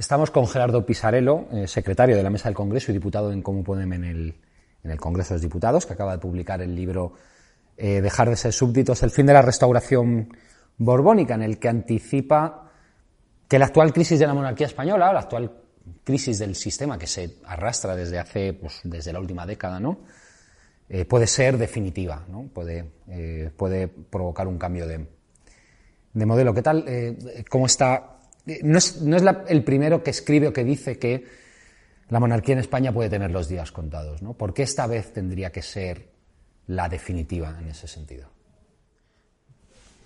Estamos con Gerardo Pisarello, eh, secretario de la Mesa del Congreso y diputado en Cómo Podem en el, en el Congreso de los Diputados, que acaba de publicar el libro eh, Dejar de ser súbditos, el fin de la restauración borbónica, en el que anticipa que la actual crisis de la monarquía española, la actual crisis del sistema que se arrastra desde hace, pues, desde la última década, ¿no? Eh, puede ser definitiva, ¿no? Puede, puede provocar un cambio de, de modelo. ¿Qué tal? ¿Cómo está? No es, el primero que escribe o que dice que la monarquía en España puede tener los días contados, ¿no? ¿Por qué esta vez tendría que ser la definitiva en ese sentido?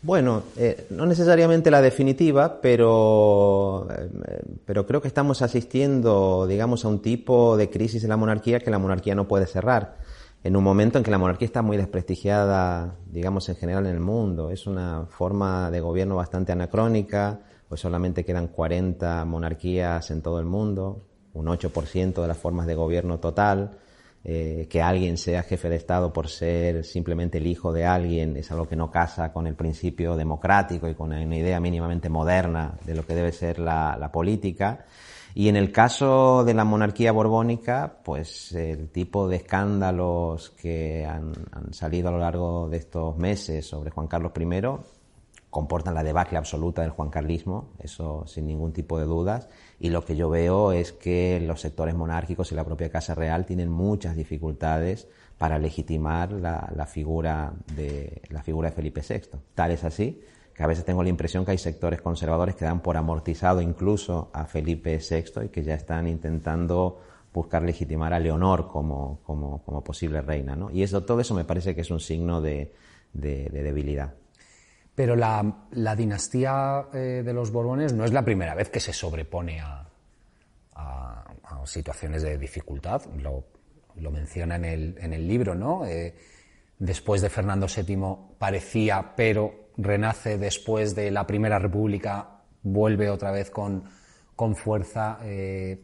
Bueno, eh, no necesariamente la definitiva, pero, eh, pero creo que estamos asistiendo, digamos, a un tipo de crisis en la monarquía que la monarquía no puede cerrar. En un momento en que la monarquía está muy desprestigiada, digamos, en general en el mundo. Es una forma de gobierno bastante anacrónica, pues solamente quedan 40 monarquías en todo el mundo, un 8% de las formas de gobierno total. Eh, que alguien sea jefe de Estado por ser simplemente el hijo de alguien es algo que no casa con el principio democrático y con una idea mínimamente moderna de lo que debe ser la, política. Y en el caso de la monarquía borbónica, pues el tipo de escándalos que han salido a lo largo de estos meses sobre Juan Carlos I comportan la debacle absoluta del juancarlismo, eso sin ningún tipo de dudas, y lo que yo veo es que los sectores monárquicos y la propia Casa Real tienen muchas dificultades para legitimar la, la figura de, la figura de Felipe VI. Tal es así que a veces tengo la impresión que hay sectores conservadores que dan por amortizado incluso a Felipe VI y que ya están intentando buscar legitimar a Leonor como, como, como posible reina. ¿no? Y eso, todo eso me parece que es un signo de, de, de debilidad. Pero la, dinastía eh, de los Borbones no es la primera vez que se sobrepone a, situaciones de dificultad. Lo, lo menciona en el, en el libro, ¿no? Eh, después de Fernando VII parecía, pero renace después de la Primera República, vuelve otra vez con, con fuerza. eh,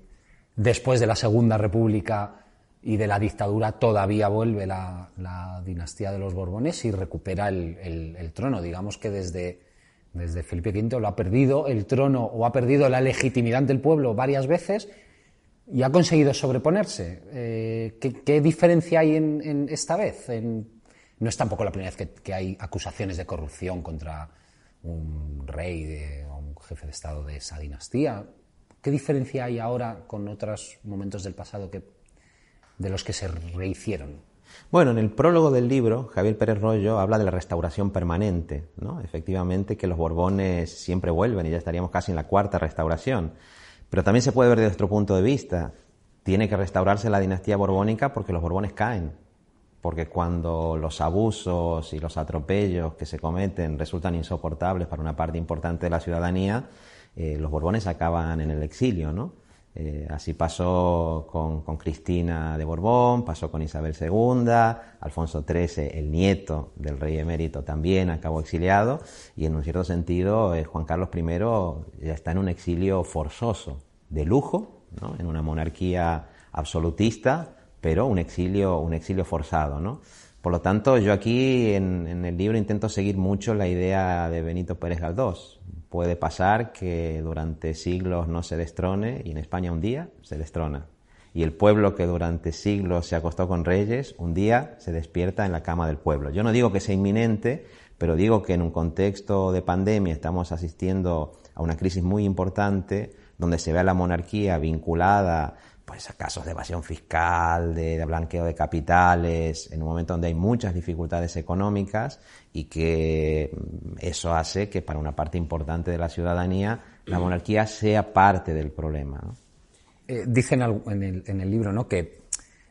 después de la Segunda República y de la dictadura todavía vuelve la, dinastía de los Borbones y recupera el, trono. Digamos que desde, Felipe V lo ha perdido el trono o ha perdido la legitimidad ante el pueblo varias veces y ha conseguido sobreponerse. Eh, ¿qué, diferencia hay en, esta vez? No es tampoco la primera vez que, hay acusaciones de corrupción contra un rey o un jefe de Estado de esa dinastía. ¿Qué diferencia hay ahora con otros momentos del pasado que, de los que se rehicieron? Bueno, en el prólogo del libro, Javier Pérez Rollo habla de la restauración permanente, ¿no? Efectivamente que los Borbones siempre vuelven y ya estaríamos casi en la cuarta restauración. Pero también se puede ver desde otro punto de vista. Tiene que restaurarse la dinastía borbónica porque los Borbones caen. Porque cuando los abusos y los atropellos que se cometen resultan insoportables para una parte importante de la ciudadanía, eh, los Borbones acaban en el exilio, ¿no? Eh, así pasó con, con Cristina de Borbón, pasó con Isabel II, Alfonso XIII, el nieto del rey emérito, también acabó exiliado, y en un cierto sentido eh, Juan Carlos I ya está en un exilio forzoso, de lujo, en una monarquía absolutista, pero un exilio, un exilio forzado. ¿no? Por lo tanto, yo aquí en, el libro intento seguir mucho la idea de Benito Pérez Galdós. Puede pasar que durante siglos no se destrone y en España un día se destrona. Y el pueblo que durante siglos se acostó con reyes, un día se despierta en la cama del pueblo. Yo no digo que sea inminente, pero digo que en un contexto de pandemia estamos asistiendo a una crisis muy importante donde se ve a la monarquía vinculada pues casos de evasión fiscal, de, de, blanqueo de capitales, en un momento donde hay muchas dificultades económicas y que eso hace que para una parte importante de la ciudadanía la monarquía sea parte del problema. ¿no? Eh, dicen en el, en el, libro ¿no? que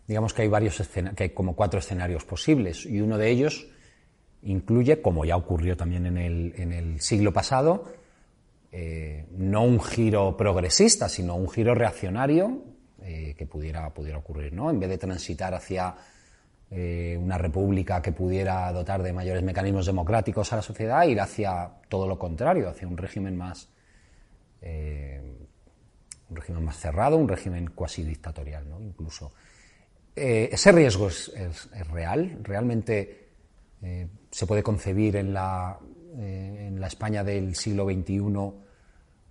digamos que hay varios que hay como cuatro escenarios posibles y uno de ellos incluye, como ya ocurrió también en el, en el siglo pasado, eh, no un giro progresista, sino un giro reaccionario eh, que pudiera, pudiera ocurrir, ¿no? En vez de transitar hacia eh, una república que pudiera dotar de mayores mecanismos democráticos a la sociedad, ir hacia todo lo contrario, hacia un régimen más un régimen más cerrado, un régimen cuasi dictatorial, ¿no? Incluso. ese riesgo es, real, realmente se puede concebir en la, eh, en la España del siglo XXI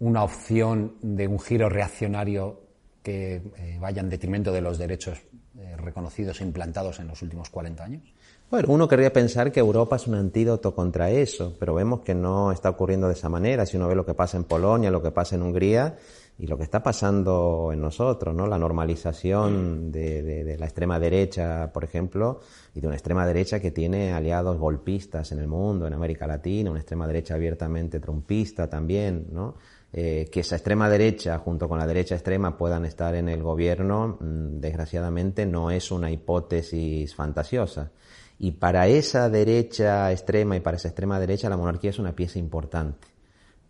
una opción de un giro reaccionario que eh, vaya en detrimento de los derechos eh, reconocidos e implantados en los últimos 40 años? Bueno, uno querría pensar que Europa es un antídoto contra eso, pero vemos que no está ocurriendo de esa manera. Si uno ve lo que pasa en Polonia, lo que pasa en Hungría, y lo que está pasando en nosotros, ¿no? La normalización de, la extrema derecha, por ejemplo, y de una extrema derecha que tiene aliados golpistas en el mundo, en América Latina, una extrema derecha abiertamente trumpista también, ¿no? Eh, que esa extrema derecha junto con la derecha extrema puedan estar en el gobierno, mm, desgraciadamente no es una hipótesis fantasiosa. Y para esa derecha extrema y para esa extrema derecha la monarquía es una pieza importante.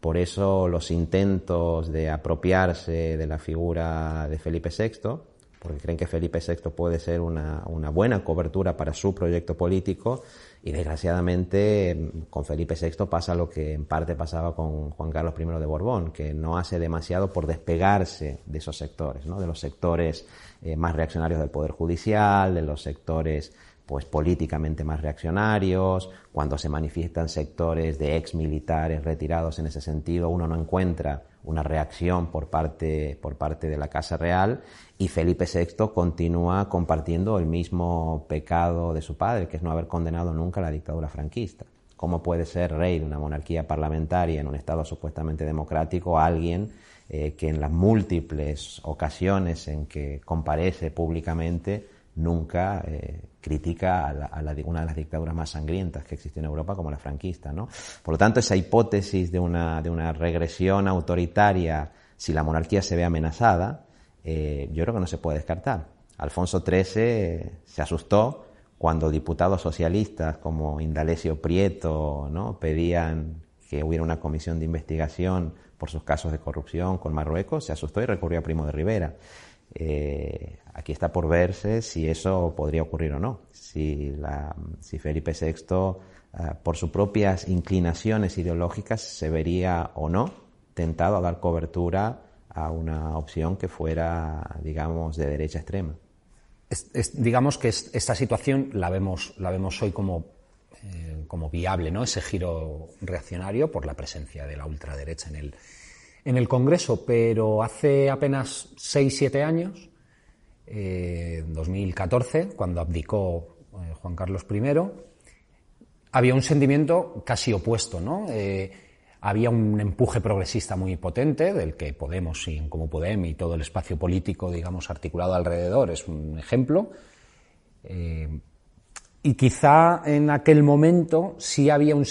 Por eso los intentos de apropiarse de la figura de Felipe VI, porque creen que Felipe VI puede ser una, buena cobertura para su proyecto político, y desgraciadamente con Felipe VI pasa lo que en parte pasaba con Juan Carlos I de Borbón, que no hace demasiado por despegarse de esos sectores, ¿no? de los sectores eh, más reaccionarios del Poder Judicial, de los sectores pues políticamente más reaccionarios, cuando se manifiestan sectores de ex militares retirados en ese sentido, uno no encuentra una reacción por parte, por parte de la Casa Real y Felipe VI continúa compartiendo el mismo pecado de su padre, que es no haber condenado nunca la dictadura franquista. ¿Cómo puede ser rey de una monarquía parlamentaria en un Estado supuestamente democrático alguien eh, que en las múltiples ocasiones en que comparece públicamente nunca eh, critica a, una de las dictaduras más sangrientas que existe en Europa, como la franquista. ¿no? Por lo tanto, esa hipótesis de una, de una regresión autoritaria, si la monarquía se ve amenazada, eh, yo creo que no se puede descartar. Alfonso XIII se asustó cuando diputados socialistas como Indalecio Prieto ¿no? pedían que hubiera una comisión de investigación por sus casos de corrupción con Marruecos, se asustó y recurrió a Primo de Rivera. Eh, aquí está por verse si eso podría ocurrir o no. Si, si Felipe VI, eh, por sus propias inclinaciones ideológicas, se vería o no tentado a dar cobertura a una opción que fuera, digamos, de derecha extrema. digamos que esta situación la vemos, la vemos hoy como, eh, como viable, ¿no? Ese giro reaccionario por la presencia de la ultraderecha en el, en el Congreso, pero hace apenas 6-7 años, eh, en 2014, cuando abdicó eh, Juan Carlos I, había un sentimiento casi opuesto, ¿no? Eh, había un empuje progresista muy potente, del que Podemos y como Podemos y todo el espacio político, digamos, articulado alrededor es un ejemplo. y quizá en aquel momento sí había un,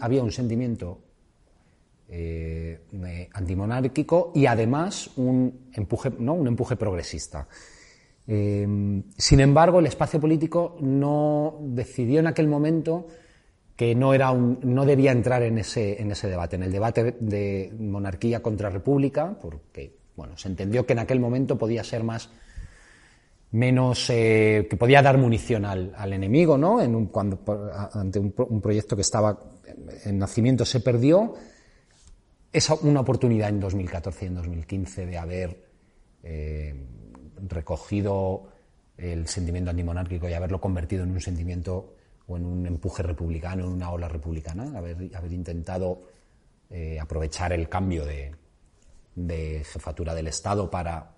había un sentimiento eh, antimonárquico y además un empuje, ¿no? un empuje progresista. Eh, sin embargo, el espacio político no decidió en aquel momento que no, era no debía entrar en ese, en ese debate, en el debate de monarquía contra república, porque bueno, se entendió que en aquel momento podía ser más menos eh, que podía dar munición al, al enemigo, ¿no? En un, cuando ante un, un, proyecto que estaba en nacimiento se perdió es una oportunidad en 2014 y en 2015 de haber eh, recogido el sentimiento antimonárquico y haberlo convertido en un sentimiento o en un empuje republicano, en una ola republicana, haber, intentado eh, aprovechar el cambio de, jefatura del Estado para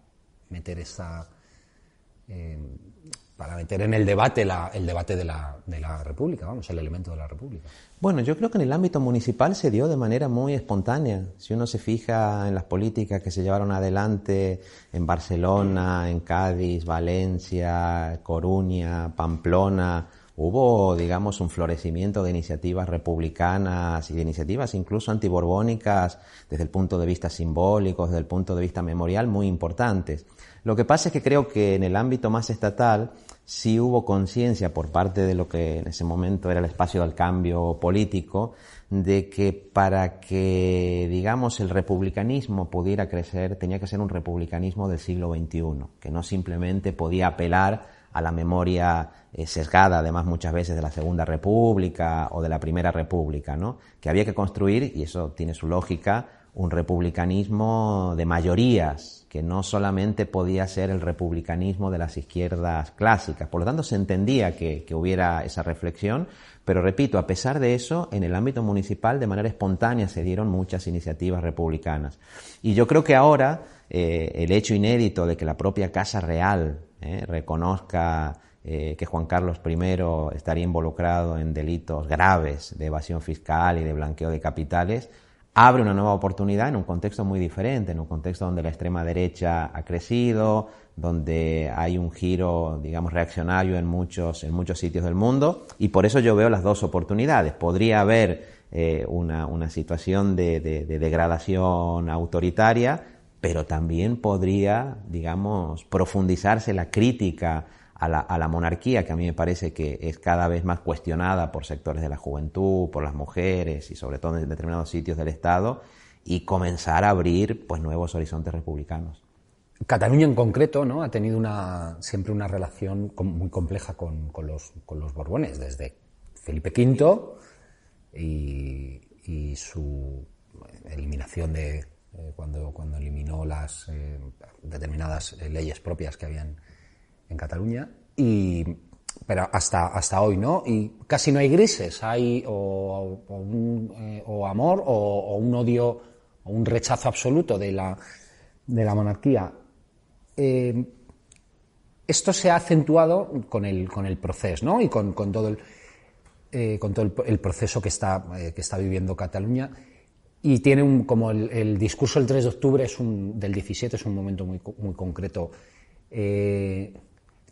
meter esa eh, para meter en el debate el debate de la, de la República, vamos, el elemento de la República. Bueno, yo creo que en el ámbito municipal se dio de manera muy espontánea. Si uno se fija en las políticas que se llevaron adelante en Barcelona, en Cádiz, Valencia, Coruña, Pamplona, hubo, digamos, un florecimiento de iniciativas republicanas y de iniciativas incluso antiborbónicas desde el punto de vista simbólico, desde el punto de vista memorial, muy importantes. Lo que pasa es que creo que en el ámbito más estatal sí hubo conciencia por parte de lo que en ese momento era el espacio del cambio político, de que para que, digamos, el republicanismo pudiera crecer, tenía que ser un republicanismo del siglo XXI, que no simplemente podía apelar a la memoria eh, sesgada, además muchas veces de la Segunda República o de la Primera República, ¿no? Que había que construir, y eso tiene su lógica, un republicanismo de mayorías, que no solamente podía ser el republicanismo de las izquierdas clásicas. Por lo tanto, se entendía que, hubiera esa reflexión, pero repito, a pesar de eso, en el ámbito municipal de manera espontánea se dieron muchas iniciativas republicanas. Y yo creo que ahora eh, el hecho inédito de que la propia Casa Real eh, reconozca eh, que Juan Carlos I estaría involucrado en delitos graves de evasión fiscal y de blanqueo de capitales, abre una nueva oportunidad en un contexto muy diferente, en un contexto donde la extrema derecha ha crecido, donde hay un giro, digamos, reaccionario en muchos, en muchos sitios del mundo, y por eso yo veo las dos oportunidades. Podría haber eh, una, situación de degradación autoritaria, pero también podría, digamos, profundizarse la crítica a la, monarquía, que a mí me parece que es cada vez más cuestionada por sectores de la juventud, por las mujeres y sobre todo en determinados sitios del Estado, y comenzar a abrir pues, nuevos horizontes republicanos. Cataluña en concreto ¿no? ha tenido una, siempre una relación muy compleja con, los, con los Borbones, desde Felipe V y, y su eliminación de, eh, cuando, cuando eliminó las eh, determinadas eh, leyes propias que habían en Cataluña. Y, pero hasta, hasta hoy, ¿no? Y casi no hay grises, hay o, o, amor o, un odio o un rechazo absoluto de la, de la monarquía. esto se ha acentuado con el, con el proceso, ¿no? Y con, con todo el, con todo el, proceso que está, que está viviendo Cataluña y tiene un, como el, discurso del 3 de octubre es del 17 es un momento muy, muy concreto. Eh,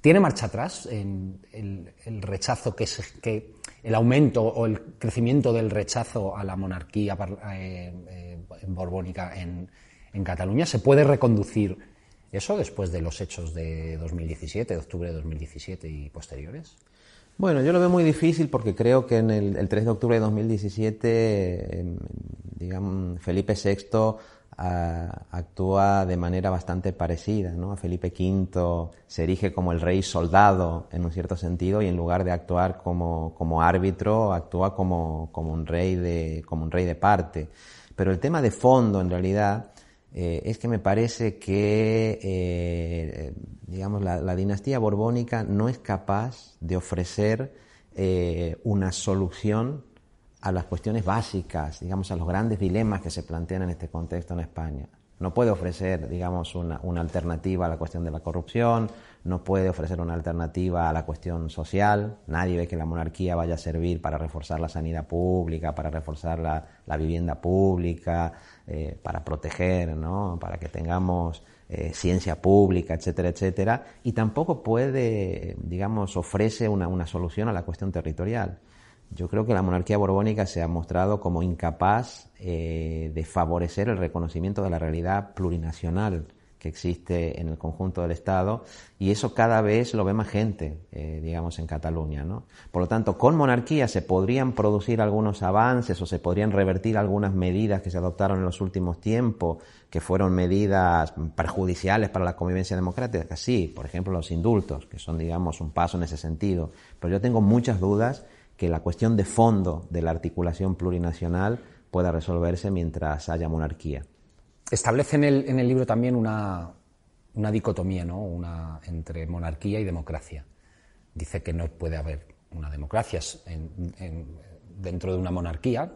tiene marcha atrás el, rechazo que es que el aumento o el crecimiento del rechazo a la monarquía eh, eh, borbónica en, Cataluña. ¿Se puede reconducir eso después de los hechos de 2017, de octubre de 2017 y posteriores? Bueno, yo lo veo muy difícil porque creo que en el, 3 de octubre de 2017, em, digamos, Felipe VI actúa de manera bastante parecida, ¿no? Felipe V se erige como el rey soldado en un cierto sentido y en lugar de actuar como, como árbitro, actúa como, como, un rey de, como un rey de parte. Pero el tema de fondo, en realidad, eh, es que me parece que, eh, digamos, la, dinastía borbónica no es capaz de ofrecer eh, una solución a las cuestiones básicas, digamos, a los grandes dilemas que se plantean en este contexto en España. No puede ofrecer, digamos, una, alternativa a la cuestión de la corrupción, no puede ofrecer una alternativa a la cuestión social. Nadie ve que la monarquía vaya a servir para reforzar la sanidad pública, para reforzar la, vivienda pública, eh, para proteger, ¿no? para que tengamos eh, ciencia pública, etcétera, etcétera. Y tampoco puede, digamos, ofrece una, una solución a la cuestión territorial. Yo creo que la monarquía borbónica se ha mostrado como incapaz eh, de favorecer el reconocimiento de la realidad plurinacional que existe en el conjunto del Estado y eso cada vez lo ve más gente, eh, digamos, en Cataluña. ¿no? Por lo tanto, con monarquía se podrían producir algunos avances o se podrían revertir algunas medidas que se adoptaron en los últimos tiempos, que fueron medidas perjudiciales para la convivencia democrática. Sí, por ejemplo, los indultos, que son, digamos, un paso en ese sentido. Pero yo tengo muchas dudas que la cuestión de fondo de la articulación plurinacional pueda resolverse mientras haya monarquía. Establece en el, en el libro también una, una dicotomía ¿no? una, entre monarquía y democracia. Dice que no puede haber una democracia dentro de una monarquía.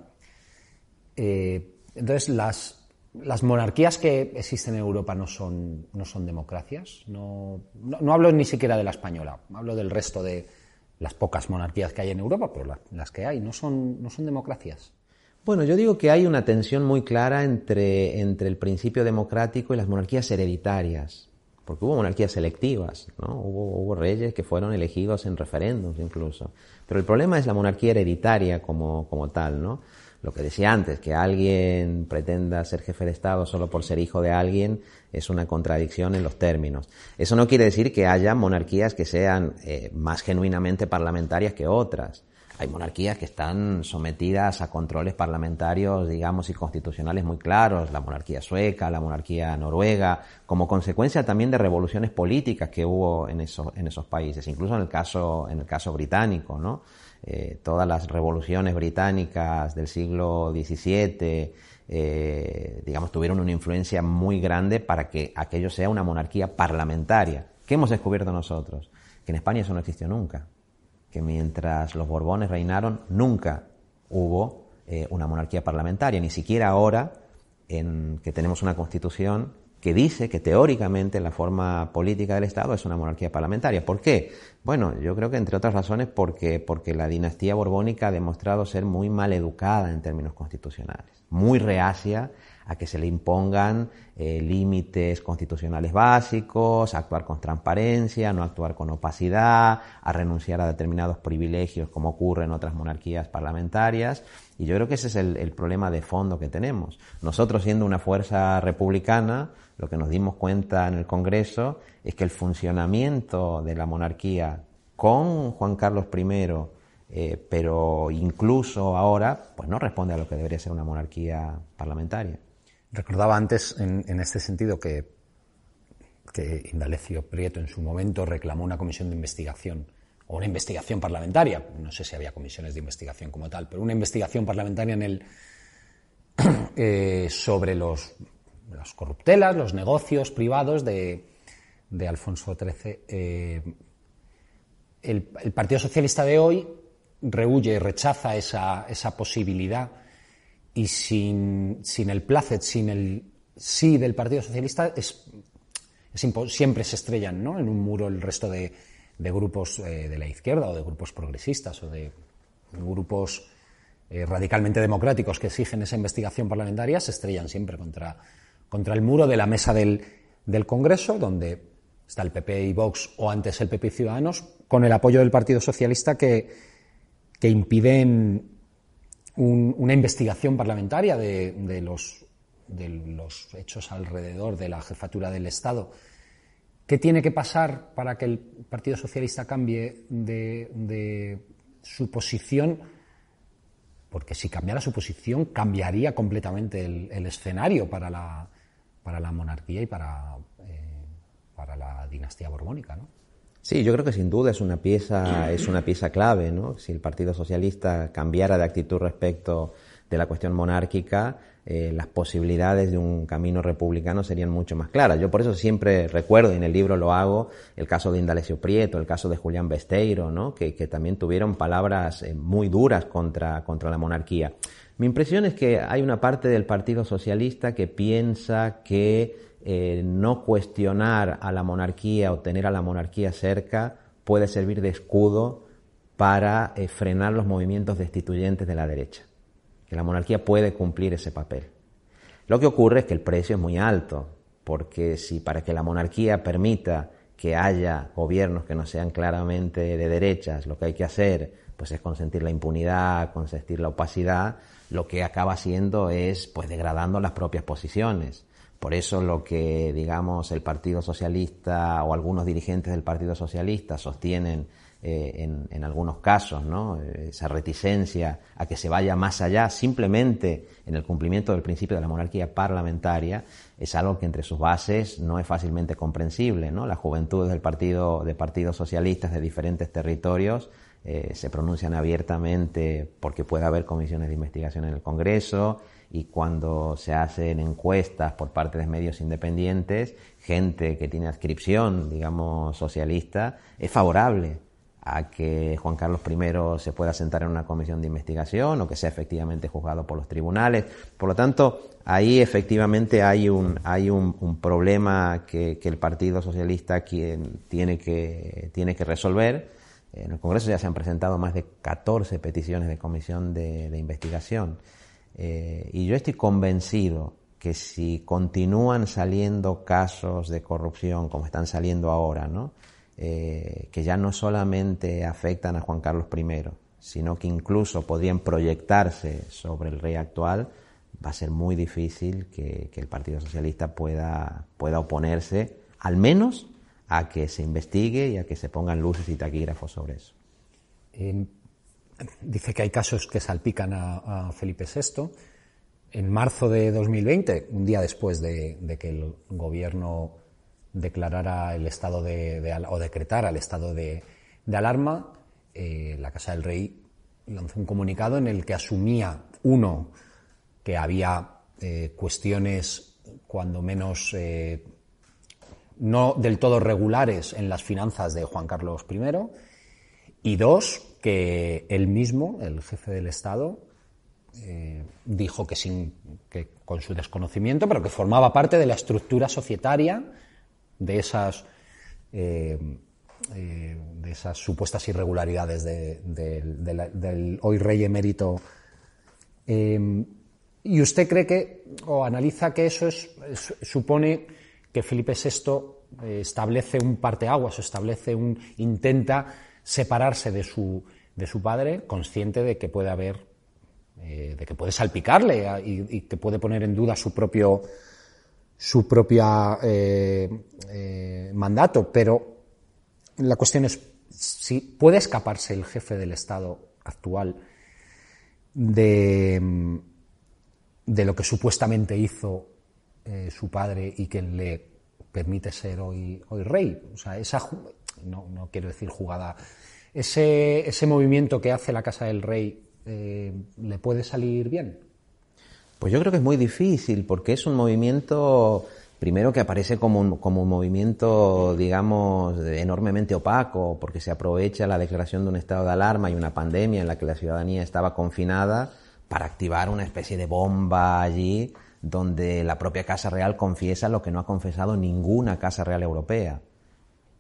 Eh, entonces, las, las monarquías que existen en Europa no son, no son democracias. no, no hablo ni siquiera de la española, hablo del resto de, las pocas monarquías que hay en Europa, pero las que hay no son, no son democracias. Bueno, yo digo que hay una tensión muy clara entre, entre el principio democrático y las monarquías hereditarias. porque hubo monarquías selectivas, ¿no? Hubo, hubo reyes que fueron elegidos en referéndums incluso. Pero el problema es la monarquía hereditaria como, como tal, ¿no? Lo que decía antes, que alguien pretenda ser jefe de Estado solo por ser hijo de alguien, es una contradicción en los términos. Eso no quiere decir que haya monarquías que sean eh, más genuinamente parlamentarias que otras. Hay monarquías que están sometidas a controles parlamentarios, digamos, y constitucionales muy claros, la monarquía sueca, la monarquía noruega, como consecuencia también de revoluciones políticas que hubo en esos, en esos países, incluso en el caso, en el caso británico, ¿no? Eh, todas las revoluciones británicas del siglo XVII, eh, digamos, tuvieron una influencia muy grande para que aquello sea una monarquía parlamentaria. ¿Qué hemos descubierto nosotros? Que en España eso no existió nunca. Que mientras los Borbones reinaron, nunca hubo eh, una monarquía parlamentaria, ni siquiera ahora en que tenemos una constitución que dice que teóricamente la forma política del Estado es una monarquía parlamentaria. ¿Por qué? Bueno, yo creo que entre otras razones porque, porque la dinastía borbónica ha demostrado ser muy mal educada en términos constitucionales, muy reacia a que se le impongan eh, límites constitucionales básicos, a actuar con transparencia, no actuar con opacidad, a renunciar a determinados privilegios como ocurre en otras monarquías parlamentarias. Y yo creo que ese es el, el problema de fondo que tenemos. Nosotros siendo una fuerza republicana, lo que nos dimos cuenta en el Congreso es que el funcionamiento de la monarquía con Juan Carlos I, eh, pero incluso ahora, pues no responde a lo que debería ser una monarquía parlamentaria. Recordaba antes, en, este sentido, que, Indalecio Prieto en su momento reclamó una comisión de investigación o una investigación parlamentaria, no sé si había comisiones de investigación como tal, pero una investigación parlamentaria en el, eh, sobre los las corruptelas, los negocios privados de, Alfonso XIII. Eh, el, Partido Socialista de hoy rehuye, rechaza esa, esa posibilidad y sin, el placet, sin el sí del Partido Socialista, es, siempre se estrellan en un muro el resto de, grupos eh, de la izquierda o de grupos progresistas o de grupos eh, radicalmente democráticos que exigen esa investigación parlamentaria, se estrellan siempre contra, contra el muro de la mesa del, Congreso, donde está el PP y Vox o antes el PP y Ciudadanos, con el apoyo del Partido Socialista que, impiden una investigación parlamentaria de los hechos alrededor de la jefatura del Estado. ¿Qué tiene que pasar para que el Partido Socialista cambie de, su posición? Porque si cambiara su posición, cambiaría completamente el escenario para la, para la monarquía y para, eh, para la dinastía borbónica, ¿no? Sí, yo creo que sin duda es una pieza, es una pieza clave, ¿no? Si el Partido Socialista cambiara de actitud respecto de la cuestión monárquica, eh, las posibilidades de un camino republicano serían mucho más claras. Yo por eso siempre recuerdo, y en el libro lo hago, el caso de Indalecio Prieto, el caso de Julián Besteiro, ¿no? que, también tuvieron palabras eh, muy duras contra, contra la monarquía. Mi impresión es que hay una parte del Partido Socialista que piensa que eh, no cuestionar a la monarquía o tener a la monarquía cerca puede servir de escudo para frenar los movimientos destituyentes de la derecha. Que la monarquía puede cumplir ese papel. Lo que ocurre es que el precio es muy alto, porque si para que la monarquía permita que haya gobiernos que no sean claramente de derechas, lo que hay que hacer pues es consentir la impunidad, consentir la opacidad, lo que acaba haciendo es pues degradando las propias posiciones. Por eso lo que, digamos, el Partido Socialista o algunos dirigentes del Partido Socialista sostienen eh, en, algunos casos, ¿no? esa reticencia a que se vaya más allá simplemente en el cumplimiento del principio de la monarquía parlamentaria, es algo que entre sus bases no es fácilmente comprensible. ¿no? Las juventudes del partido, de partidos socialistas de diferentes territorios eh, se pronuncian abiertamente porque puede haber comisiones de investigación en el Congreso y cuando se hacen encuestas por parte de medios independientes, gente que tiene adscripción, digamos, socialista, es favorable a que Juan Carlos I se pueda sentar en una comisión de investigación o que sea efectivamente juzgado por los tribunales. Por lo tanto, ahí efectivamente hay un, hay un, problema que, que, el Partido Socialista tiene, que, tiene que resolver en el Congreso ya se han presentado más de 14 peticiones de comisión de, investigación. Eh, y yo estoy convencido que si continúan saliendo casos de corrupción como están saliendo ahora, ¿no? Eh, que ya no solamente afectan a Juan Carlos I, sino que incluso podrían proyectarse sobre el rey actual, va a ser muy difícil que, el Partido Socialista pueda, pueda oponerse, al menos a que se investigue y a que se pongan luces y taquígrafos sobre eso. dice que hay casos que salpican a, Felipe VI. En marzo de 2020, un día después de, que el gobierno declarara el estado de, o decretara el estado de, alarma, eh, la Casa del Rey lanzó un comunicado en el que asumía, uno, que había eh, cuestiones cuando menos eh, no del todo regulares en las finanzas de Juan Carlos I, y dos, que él mismo, el jefe del Estado, dijo que, sin, que con su desconocimiento, pero que formaba parte de la estructura societaria de esas, eh, eh, de esas supuestas irregularidades del hoy rey emérito. ¿Y usted cree que, o analiza que eso es, supone que Felipe VI eh, establece un parteaguas, establece un intenta separarse de su, de su padre, consciente de que puede haber, eh, de que puede salpicarle y, que puede poner en duda su propio su propia eh, mandato, pero la cuestión es si puede escaparse el jefe del Estado actual de, de lo que supuestamente hizo eh, su padre y que le permite ser hoy, hoy rey. O sea, esa, no, no quiero decir jugada, ese, ese movimiento que hace la Casa del Rey, eh, ¿le puede salir bien? Pues yo creo que es muy difícil, porque es un movimiento, primero que aparece como un, movimiento, digamos, enormemente opaco, porque se aprovecha la declaración de un estado de alarma y una pandemia en la que la ciudadanía estaba confinada para activar una especie de bomba allí donde la propia Casa Real confiesa lo que no ha confesado ninguna Casa Real europea,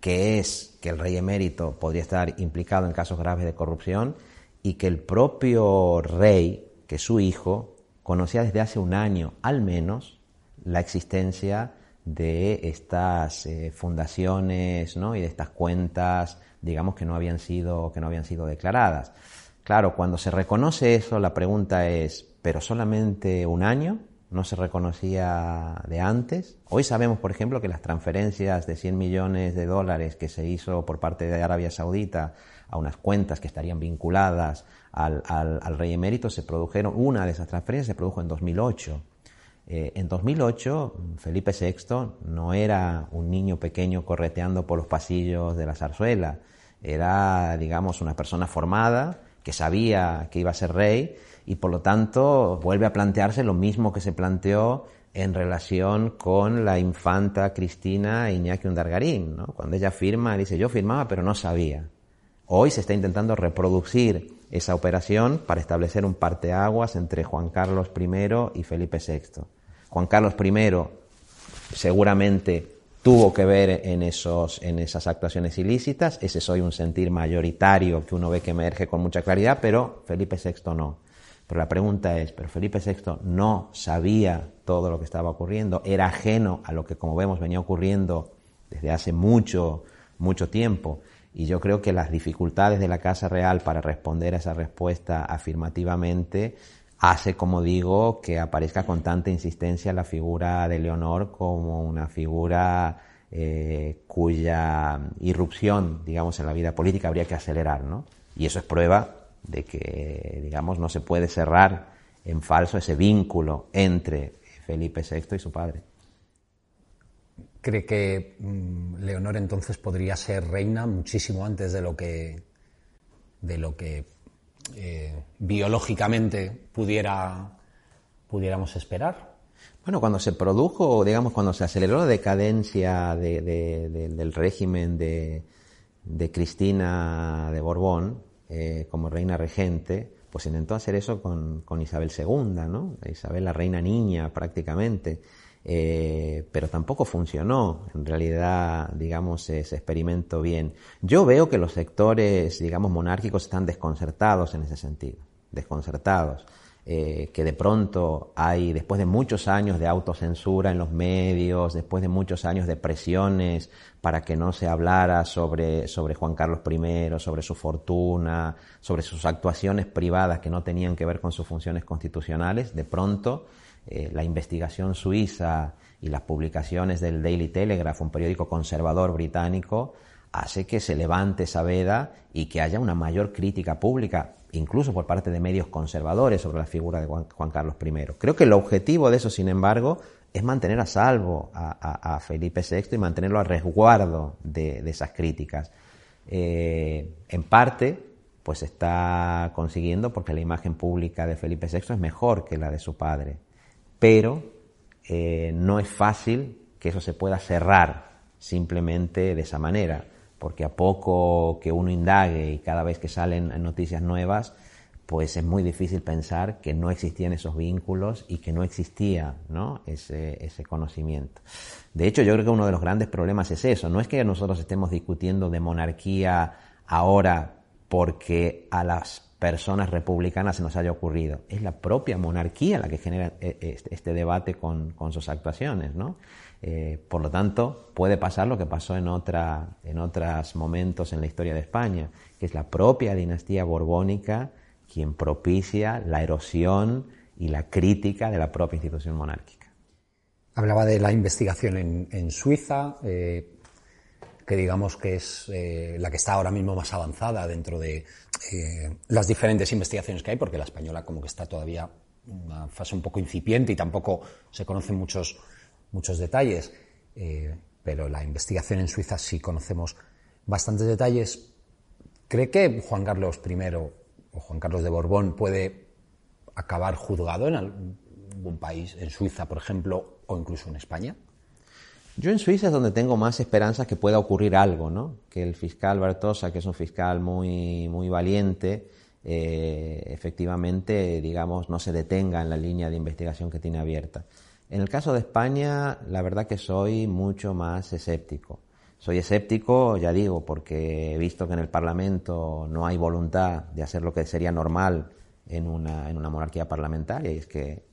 que es que el rey emérito podría estar implicado en casos graves de corrupción y que el propio rey, que su hijo, conocía desde hace un año al menos la existencia de estas eh, fundaciones ¿no? y de estas cuentas, digamos, que no habían sido, que no habían sido declaradas. Claro, cuando se reconoce eso, la pregunta es, ¿pero solamente un año? no se reconocía de antes. Hoy sabemos, por ejemplo, que las transferencias de 100 millones de dólares que se hizo por parte de Arabia Saudita a unas cuentas que estarían vinculadas al, rey emérito se produjeron, una de esas transferencias se produjo en 2008. Eh, en 2008, Felipe VI no era un niño pequeño correteando por los pasillos de la zarzuela, era, digamos, una persona formada que sabía que iba a ser rey y por lo tanto vuelve a plantearse lo mismo que se planteó en relación con la infanta Cristina Iñaki Undargarín. ¿no? Cuando ella firma, dice, yo firmaba pero no sabía. Hoy se está intentando reproducir esa operación para establecer un parteaguas entre Juan Carlos I y Felipe VI. Juan Carlos I seguramente tuvo que ver en, esos, en esas actuaciones ilícitas, ese soy un sentir mayoritario que uno ve que emerge con mucha claridad, pero Felipe VI no. Pero la pregunta es, ¿pero Felipe VI no sabía todo lo que estaba ocurriendo? ¿Era ajeno a lo que, como vemos, venía ocurriendo desde hace mucho, mucho tiempo? Y yo creo que las dificultades de la Casa Real para responder a esa respuesta afirmativamente hace, como digo, que aparezca con tanta insistencia la figura de Leonor como una figura eh, cuya irrupción, digamos, en la vida política habría que acelerar, ¿no? Y eso es prueba de que, digamos, no se puede cerrar en falso ese vínculo entre Felipe VI y su padre. ¿Cree que mm, Leonor entonces podría ser reina muchísimo antes de lo que, de lo que eh, biológicamente pudiera, pudiéramos esperar? Bueno, cuando se produjo, digamos, cuando se aceleró la decadencia del régimen de, Cristina de Borbón, eh, como reina regente, pues intentó hacer eso con, Isabel II, ¿no? Isabel la reina niña prácticamente, eh, pero tampoco funcionó en realidad, digamos, ese experimento bien. Yo veo que los sectores, digamos, monárquicos están desconcertados en ese sentido, desconcertados. eh, que de pronto hay, después de muchos años de autocensura en los medios, después de muchos años de presiones para que no se hablara sobre, sobre Juan Carlos I, sobre su fortuna, sobre sus actuaciones privadas que no tenían que ver con sus funciones constitucionales, de pronto eh, la investigación suiza y las publicaciones del Daily Telegraph, un periódico conservador británico, hace que se levante esa veda y que haya una mayor crítica pública, incluso por parte de medios conservadores, sobre la figura de Juan, Carlos I. Creo que el objetivo de eso, sin embargo, es mantener a salvo a, Felipe VI y mantenerlo a resguardo de, esas críticas. Eh, en parte, pues está consiguiendo porque la imagen pública de Felipe VI es mejor que la de su padre, pero eh, no es fácil que eso se pueda cerrar simplemente de esa manera porque a poco que uno indague y cada vez que salen noticias nuevas, pues es muy difícil pensar que no existían esos vínculos y que no existía ¿no? Ese, ese conocimiento. De hecho, yo creo que uno de los grandes problemas es eso. No es que nosotros estemos discutiendo de monarquía ahora porque a las personas republicanas se nos haya ocurrido. Es la propia monarquía la que genera eh, este, este debate con, con sus actuaciones. ¿no? Eh, por lo tanto, puede pasar lo que pasó en, otra, en otros momentos en la historia de España, que es la propia dinastía borbónica quien propicia la erosión y la crítica de la propia institución monárquica. Hablaba de la investigación en, Suiza, eh, que digamos que es eh, la que está ahora mismo más avanzada dentro de las diferentes investigaciones que hay, porque la española como que está todavía en una fase un poco incipiente y tampoco se conocen muchos muchos detalles, eh, pero la investigación en Suiza sí conocemos bastantes detalles. ¿Cree que Juan Carlos I o Juan Carlos de Borbón puede acabar juzgado en algún país, en Suiza, por ejemplo, o incluso en España? Yo en Suiza es donde tengo más esperanzas que pueda ocurrir algo, ¿no? Que el fiscal Bertosa, que es un fiscal muy, muy valiente, eh, efectivamente, digamos, no se detenga en la línea de investigación que tiene abierta. En el caso de España, la verdad que soy mucho más escéptico. Soy escéptico, ya digo, porque he visto que en el Parlamento no hay voluntad de hacer lo que sería normal en una, en una monarquía parlamentaria, y es que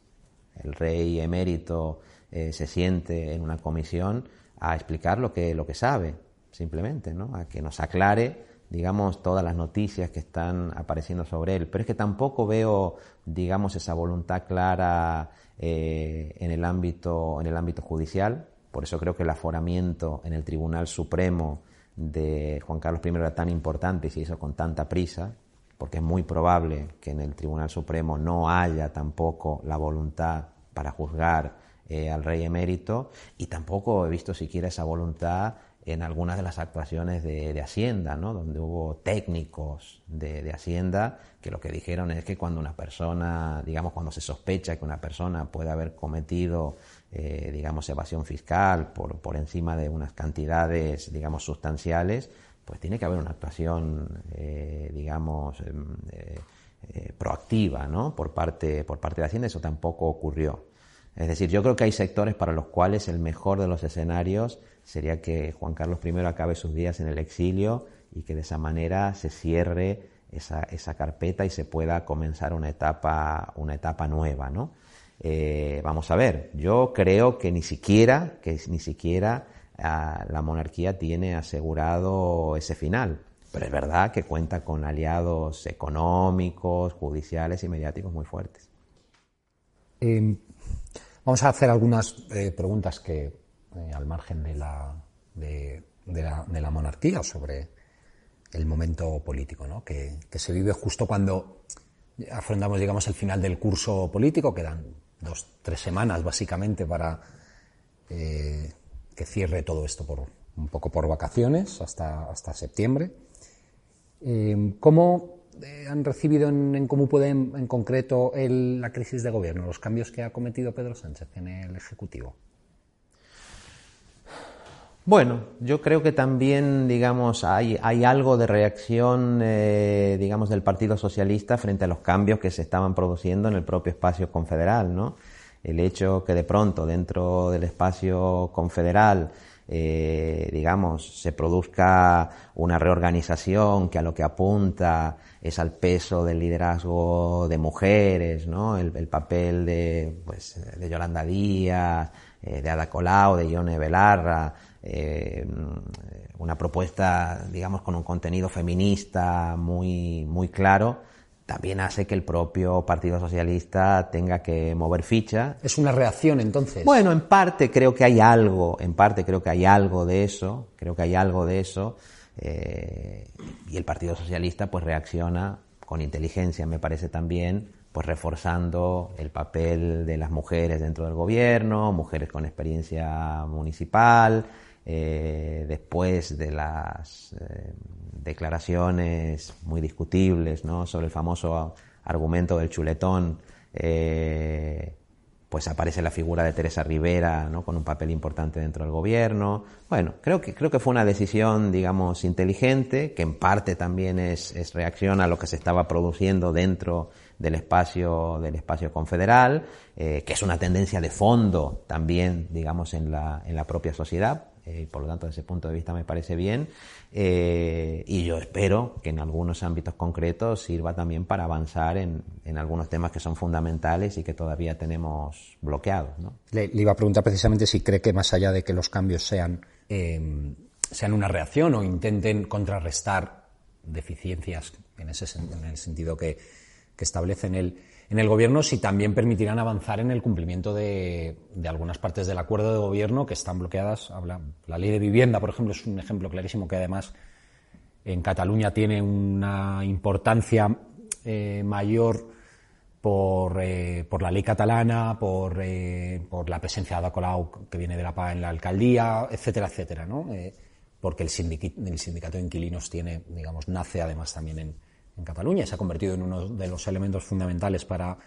el rey emérito eh, se siente en una comisión a explicar lo que, lo que sabe, simplemente, ¿no? a que nos aclare digamos, todas las noticias que están apareciendo sobre él. Pero es que tampoco veo, digamos, esa voluntad clara eh, en, el ámbito, en el ámbito judicial. Por eso creo que el aforamiento en el Tribunal Supremo de Juan Carlos I era tan importante y se hizo con tanta prisa, porque es muy probable que en el Tribunal Supremo no haya tampoco la voluntad para juzgar eh, al rey emérito y tampoco he visto siquiera esa voluntad en algunas de las actuaciones de, Hacienda, ¿no? donde hubo técnicos de, Hacienda que lo que dijeron es que cuando una persona, digamos, cuando se sospecha que una persona puede haber cometido, eh, digamos, evasión fiscal por, por encima de unas cantidades, digamos, sustanciales, pues tiene que haber una actuación, eh, digamos, em, eh, proactiva, ¿no? Por parte, por parte de Hacienda, eso tampoco ocurrió. Es decir, yo creo que hay sectores para los cuales el mejor de los escenarios sería que Juan Carlos I acabe sus días en el exilio y que de esa manera se cierre esa, esa carpeta y se pueda comenzar una etapa, una etapa nueva, ¿no? Eh, vamos a ver, yo creo que ni siquiera, que ni siquiera ah, la monarquía tiene asegurado ese final, pero es verdad que cuenta con aliados económicos, judiciales y mediáticos muy fuertes. Vamos a hacer algunas eh, preguntas que eh, al margen de la, de, la, monarquía, sobre el momento político, ¿no? que, se vive justo cuando afrontamos, digamos, el final del curso político, quedan dos, tres semanas básicamente para eh, que cierre todo esto por un poco por vacaciones hasta, hasta septiembre. ¿Cómo han recibido en, en pueden en concreto la crisis de gobierno, los cambios que ha cometido Pedro Sánchez en el Ejecutivo? Bueno, yo creo que también, digamos, hay, hay algo de reacción, eh, digamos, del Partido Socialista frente a los cambios que se estaban produciendo en el propio espacio confederal, ¿no? El hecho que de pronto dentro del espacio confederal eh, digamos, se produzca una reorganización que a lo que apunta es al peso del liderazgo de mujeres, ¿no? El, papel de, pues, de Yolanda Díaz, eh, de Ada Colau, de Ione Belarra, eh, una propuesta, digamos, con un contenido feminista muy, muy claro, también hace que el propio Partido Socialista tenga que mover ficha. ¿Es una reacción entonces? Bueno, en parte creo que hay algo, en parte creo que hay algo de eso, creo que hay algo de eso, eh, y el Partido Socialista pues reacciona con inteligencia, me parece también, pues reforzando el papel de las mujeres dentro del gobierno, mujeres con experiencia municipal, eh, después de las eh, declaraciones muy discutibles ¿no? sobre el famoso argumento del chuletón, pues aparece la figura de Teresa Rivera ¿no? con un papel importante dentro del gobierno. Bueno, creo que, creo que fue una decisión, digamos, inteligente, que en parte también es, es reacción a lo que se estaba produciendo dentro del espacio, del espacio confederal, que es una tendencia de fondo también, digamos, en la, en la propia sociedad eh, por lo tanto, desde ese punto de vista me parece bien. Eh, y yo espero que en algunos ámbitos concretos sirva también para avanzar en, en algunos temas que son fundamentales y que todavía tenemos bloqueados. ¿no? Le, iba a preguntar precisamente si cree que más allá de que los cambios sean, eh, sean una reacción o intenten contrarrestar deficiencias en, ese, en el sentido que, que establecen el en el gobierno si también permitirán avanzar en el cumplimiento de, algunas partes del acuerdo de gobierno que están bloqueadas. Habla, la ley de vivienda, por ejemplo, es un ejemplo clarísimo que además en Cataluña tiene una importancia eh, mayor por, eh, por, la ley catalana, por, eh, por la presencia de Colau que viene de la PA en la alcaldía, etcétera, etcétera, ¿no? porque el, el sindicato de inquilinos tiene, digamos, nace además también en, en Cataluña. Se ha convertido en uno de los elementos fundamentales para,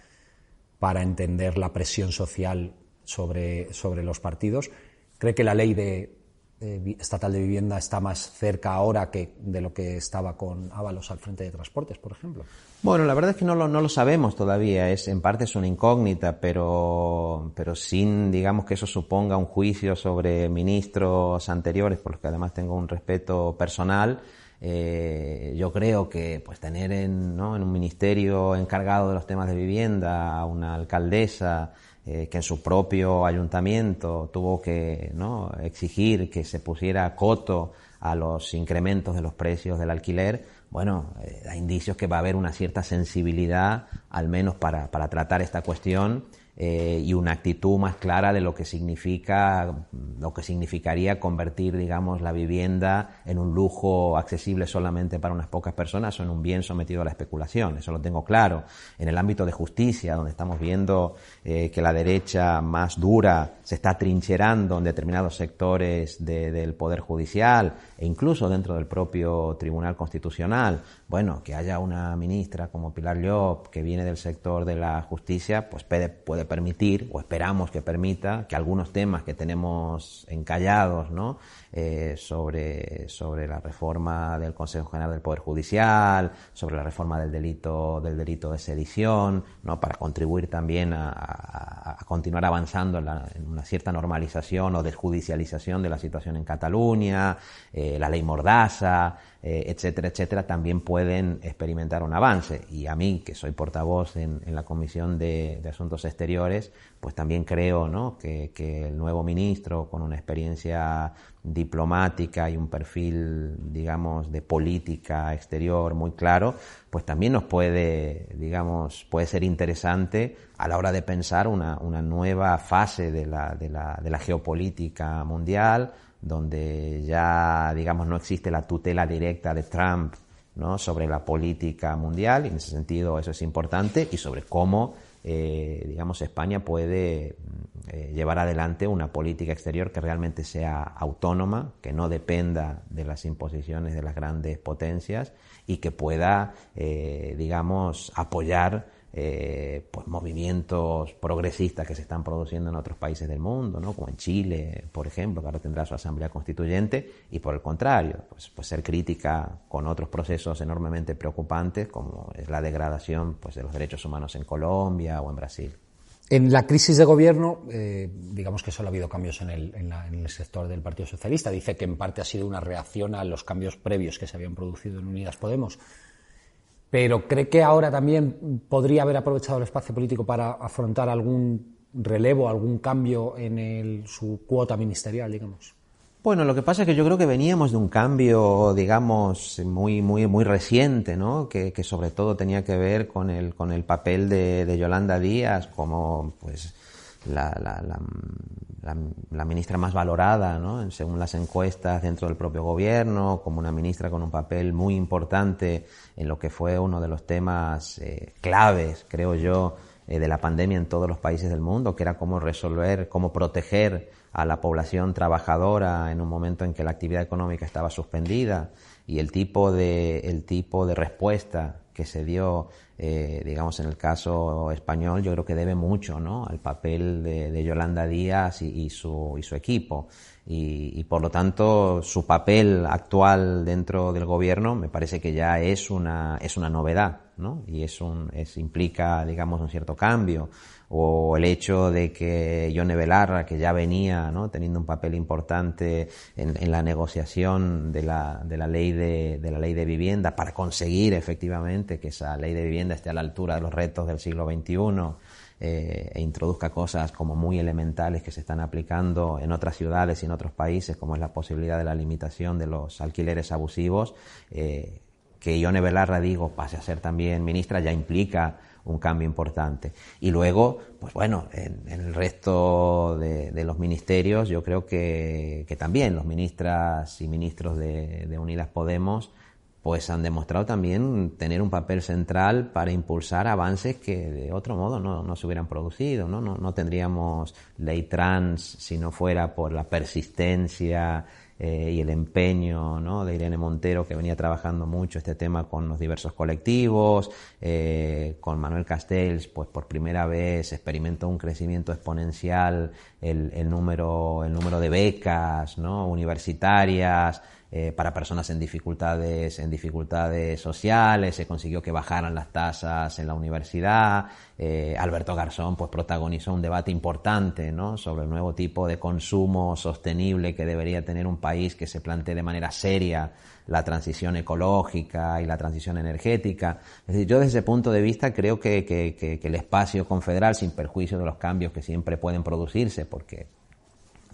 para entender la presión social sobre, sobre los partidos. ¿Cree que la ley de, estatal de vivienda está más cerca ahora que de lo que estaba con Ábalos al frente de transportes, por ejemplo? Bueno, la verdad es que no lo, no lo sabemos todavía. Es, en parte es una incógnita, pero, pero sin, digamos, que eso suponga un juicio sobre ministros anteriores, por los que además tengo un respeto personal. Eh, yo creo que pues tener en, ¿no? en, un ministerio encargado de los temas de vivienda a una alcaldesa eh, que en su propio ayuntamiento tuvo que ¿no? exigir que se pusiera coto a los incrementos de los precios del alquiler, bueno, eh, da indicios que va a haber una cierta sensibilidad, al menos para, para tratar esta cuestión, eh, y una actitud más clara de lo que significa, lo que significaría convertir, digamos, la vivienda en un lujo accesible solamente para unas pocas personas o en un bien sometido a la especulación. Eso lo tengo claro. En el ámbito de justicia, donde estamos viendo eh, que la derecha más dura se está trincherando en determinados sectores del poder judicial e incluso dentro del propio Tribunal Constitucional, bueno, que haya una ministra como Pilar Llop que viene del sector de la justicia, pues puede, puede permitir, o esperamos que permita, que algunos temas que tenemos encallados, ¿no? Eh, sobre, sobre la reforma del Consejo General del Poder Judicial, sobre la reforma del delito, del delito de sedición, ¿no? para contribuir también a, continuar avanzando en, una cierta normalización o desjudicialización de la situación en Cataluña, eh, la ley Mordaza, eh, etcétera, etcétera, también pueden experimentar un avance. Y a mí, que soy portavoz en, la Comisión de, de, Asuntos Exteriores, pues también creo ¿no? que, que el nuevo ministro, con una experiencia diplomática y un perfil, digamos, de política exterior muy claro, pues también nos puede, digamos, puede ser interesante a la hora de pensar una, una nueva fase de la, de, la, de la geopolítica mundial, donde ya, digamos, no existe la tutela directa de Trump sobre la política mundial, y en ese sentido eso es importante, y sobre cómo eh, digamos, España puede eh, llevar adelante una política exterior que realmente sea autónoma, que no dependa de las imposiciones de las grandes potencias y que pueda, eh, digamos, apoyar eh, pues movimientos progresistas que se están produciendo en otros países del mundo, ¿no? como en Chile, por ejemplo, que ahora tendrá su asamblea constituyente, y por el contrario, pues, pues ser crítica con otros procesos enormemente preocupantes, como es la degradación pues, de los derechos humanos en Colombia o en Brasil. en la crisis de gobierno, eh, digamos que solo ha habido cambios en el, en el, sector del Partido Socialista. Dice que en parte ha sido una reacción a los cambios previos que se habían producido en Unidas Podemos. Pero cree que ahora también podría haber aprovechado el espacio político para afrontar algún relevo, algún cambio en su cuota ministerial, digamos. Bueno, lo que pasa es que yo creo que veníamos de un cambio, digamos, muy, muy, muy reciente, ¿no? Que, sobre todo tenía que ver con el, con el papel de, Yolanda Díaz como, pues, la, la, ministra más valorada, ¿no? Según las encuestas dentro del propio gobierno, como una ministra con un papel muy importante en lo que fue uno de los temas eh, claves, creo yo, eh, de la pandemia en todos los países del mundo, que era cómo resolver, cómo proteger a la población trabajadora en un momento en que la actividad económica estaba suspendida y el tipo de, el tipo de respuesta que se dio, eh, digamos, en el caso español, yo creo que debe mucho ¿no? al papel de, Yolanda Díaz y, su, y su equipo. Y, por lo tanto, su papel actual dentro del gobierno me parece que ya es una, es una novedad, ¿no? Y es un, es, implica, digamos, un cierto cambio o el hecho de que Yone Belarra, que ya venía ¿no? teniendo un papel importante en, en la negociación de la, de la, ley de, de, la ley de vivienda para conseguir efectivamente que esa ley de vivienda esté a la altura de los retos del siglo XXI eh, e introduzca cosas como muy elementales que se están aplicando en otras ciudades y en otros países, como es la posibilidad de la limitación de los alquileres abusivos, eh, que Ione Belarra, digo, pase a ser también ministra, ya implica un cambio importante. Y luego, pues bueno, en, el resto de, los ministerios, yo creo que, también los ministras y ministros de, Unidas Podemos pues han demostrado también tener un papel central para impulsar avances que de otro modo no, no se hubieran producido. ¿no? No, no tendríamos ley trans si no fuera por la persistencia eh, y el empeño ¿no? de Irene Montero, que venía trabajando mucho este tema con los diversos colectivos, eh, con Manuel Castells, pues por primera vez experimentó un crecimiento exponencial el, el número, el número de becas ¿no? universitarias, eh, para personas en dificultades, en dificultades sociales, se consiguió que bajaran las tasas en la universidad. Eh, Alberto Garzón pues protagonizó un debate importante ¿no? sobre el nuevo tipo de consumo sostenible que debería tener un país que se plantee de manera seria la transición ecológica y la transición energética. Es decir, yo desde ese punto de vista creo que, que, que el espacio confederal, sin perjuicio de los cambios que siempre pueden producirse, porque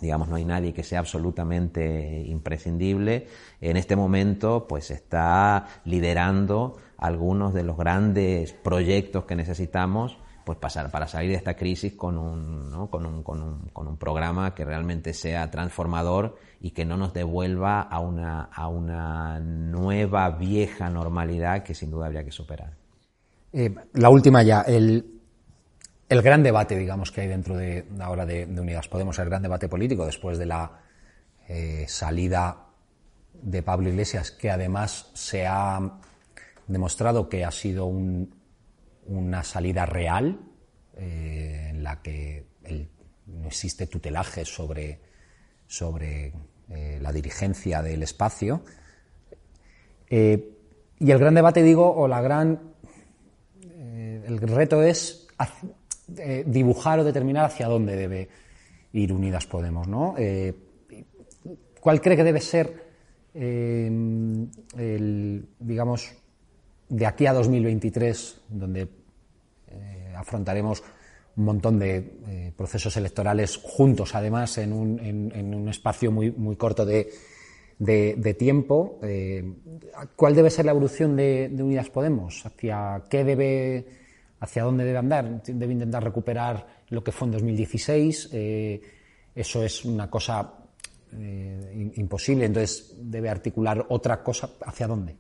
digamos, no hay nadie que sea absolutamente imprescindible, en este momento pues está liderando algunos de los grandes proyectos que necesitamos pues pasar para salir de esta crisis con un, con, un, con, un, con un programa que realmente sea transformador y que no nos devuelva a una, a una nueva vieja normalidad que sin duda habría que superar. Eh, la última ya, el, el gran debate, digamos, que hay dentro de ahora de, de Unidas Podemos, el gran debate político después de la eh, salida de Pablo Iglesias, que además se ha demostrado que ha sido una salida real, eh, en la que no existe tutelaje sobre, sobre eh, la dirigencia del espacio. y el gran debate, digo, o la gran. el reto es eh, dibujar o determinar hacia dónde debe ir Unidas Podemos, ¿no? Eh, ¿Cuál cree que debe ser, eh, el, digamos, de aquí a 2023, donde afrontaremos un montón de procesos electorales juntos, además, en un, espacio muy, muy corto de, tiempo. ¿Cuál debe ser la evolución de, Unidas Podemos? ¿Hacia qué debe hacia dónde debe andar, debe intentar recuperar lo que fue en 2016. Eh, eso es una cosa eh, imposible, entonces debe articular otra cosa hacia dónde.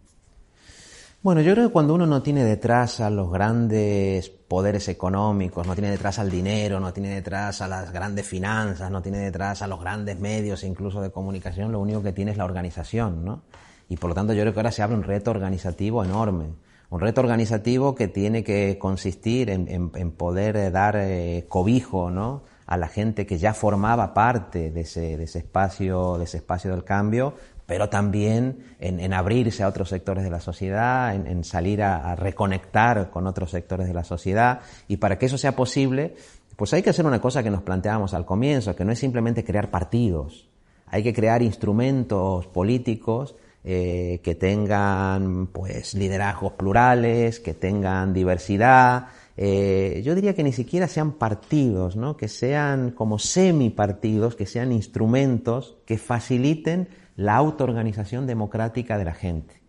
Bueno, yo creo que cuando uno no tiene detrás a los grandes poderes económicos, no tiene detrás al dinero, no tiene detrás a las grandes finanzas, no tiene detrás a los grandes medios incluso de comunicación, lo único que tiene es la organización, ¿no? Y por lo tanto yo creo que ahora se abre un reto organizativo enorme un reto organizativo que tiene que consistir en, poder eh, dar eh, cobijo ¿no? a la gente que ya formaba parte de ese, de ese, espacio, de ese espacio del cambio, pero también en, abrirse a otros sectores de la sociedad, en, salir a, reconectar con otros sectores de la sociedad. Y para que eso sea posible, Pues hay que hacer una cosa que nos planteábamos al comienzo, que no es simplemente crear partidos, hay que crear instrumentos políticos eh, que tengan pues liderazgos plurales, que tengan diversidad. Eh, yo diría que ni siquiera sean partidos, ¿no? que sean como semipartidos, que sean instrumentos que faciliten la autoorganización democrática de la gente.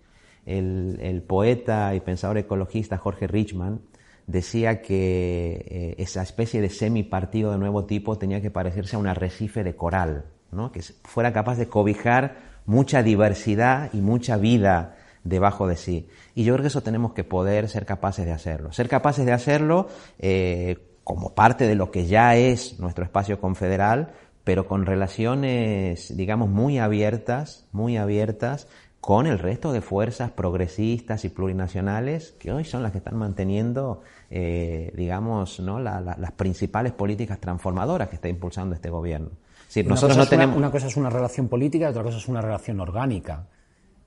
El, el poeta y pensador ecologista Jorge Richman decía que eh, esa especie de semipartido de nuevo tipo tenía que parecerse a un arrecife de coral, ¿no? que fuera capaz de cobijar mucha diversidad y mucha vida debajo de sí. Y yo creo que eso tenemos que poder ser capaces de hacerlo. Ser capaces de hacerlo eh, como parte de lo que ya es nuestro espacio confederal, pero con relaciones, digamos, muy abiertas, muy abiertas con el resto de fuerzas progresistas y plurinacionales que hoy son las que están manteniendo, eh, digamos, ¿no? las principales políticas transformadoras que está impulsando este gobierno. Sí, nosotros no tenemos... Una, cosa es una relación política y otra cosa es una relación orgánica.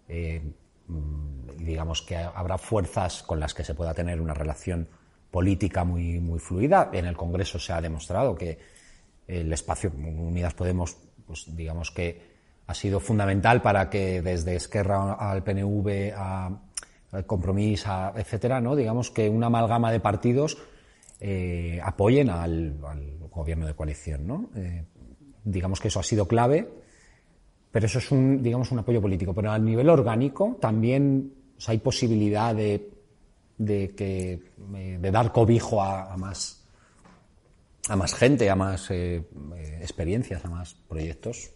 Eh, mm, digamos que habrá fuerzas con las que se pueda tener una relación política muy, muy fluida. En el Congreso se ha demostrado que el espacio Unidas Podemos, pues digamos que ha sido fundamental para que desde Esquerra al PNV, a, al Compromís, etcétera, ¿no? digamos que una amalgama de partidos eh, apoyen al, gobierno de coalición. ¿no? Eh, digamos que eso ha sido clave, pero eso es un, digamos, un apoyo político. Pero a nivel orgánico también hay posibilidad de, de, que, eh, de dar cobijo a, más a más gente, a más experiencias, a más proyectos.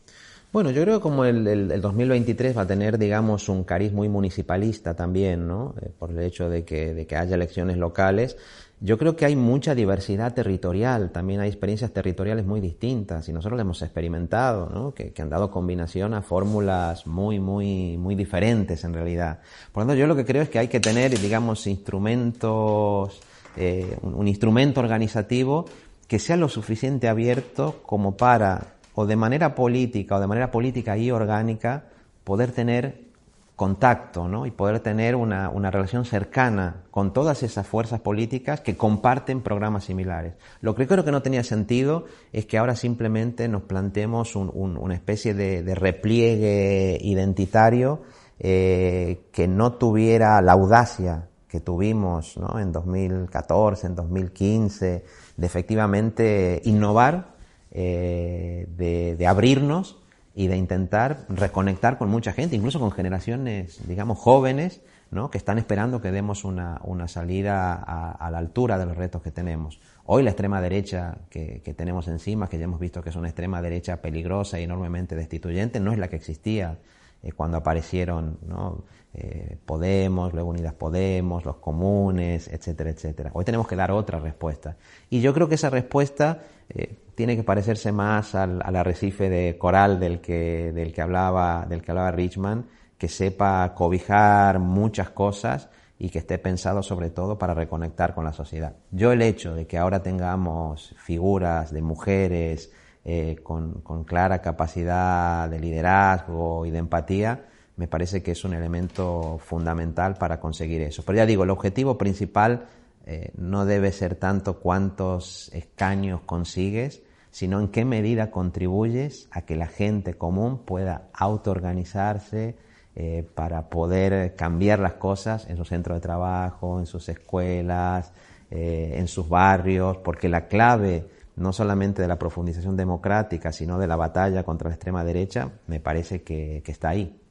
Bueno, yo creo que como el, el, 2023 va a tener, digamos, un cariz muy municipalista también, ¿no? Eh, por el hecho de que, de que haya elecciones locales, yo creo que hay mucha diversidad territorial, también hay experiencias territoriales muy distintas y nosotros lo hemos experimentado, ¿no? que, han dado combinación a fórmulas muy, muy, muy diferentes en realidad. Por lo tanto, yo lo que creo es que hay que tener, digamos, instrumentos, eh, un, un instrumento organizativo que sea lo suficiente abierto como para o de manera política o de manera política y orgánica poder tener contacto ¿no? y poder tener una, una, relación cercana con todas esas fuerzas políticas que comparten programas similares. Lo que creo que no tenía sentido es que ahora simplemente nos planteemos un, una especie de, de, repliegue identitario eh, que no tuviera la audacia que tuvimos ¿no? en 2014, en 2015, de efectivamente innovar eh, de, abrirnos y de intentar reconectar con mucha gente, incluso con generaciones, digamos, jóvenes, ¿no? que están esperando que demos una, una salida a, la altura de los retos que tenemos. Hoy la extrema derecha que, que, tenemos encima, que ya hemos visto que es una extrema derecha peligrosa y enormemente destituyente, no es la que existía eh, cuando aparecieron ¿no? Eh, Podemos, luego Unidas Podemos, los comunes, etcétera, etcétera. Hoy tenemos que dar otra respuesta. Y yo creo que esa respuesta eh, tiene que parecerse más al, arrecife de coral del que, del que hablaba, del que hablaba Richman, que sepa cobijar muchas cosas y que esté pensado sobre todo para reconectar con la sociedad. Yo el hecho de que ahora tengamos figuras de mujeres eh, con, con clara capacidad de liderazgo y de empatía, me parece que es un elemento fundamental para conseguir eso. Pero ya digo, el objetivo principal eh, no debe ser tanto cuántos escaños consigues, sino en qué medida contribuyes a que la gente común pueda autoorganizarse eh, para poder cambiar las cosas en su centro de trabajo, en sus escuelas, eh, en sus barrios, porque la clave no solamente de la profundización democrática, sino de la batalla contra la extrema derecha, me parece que, que está ahí.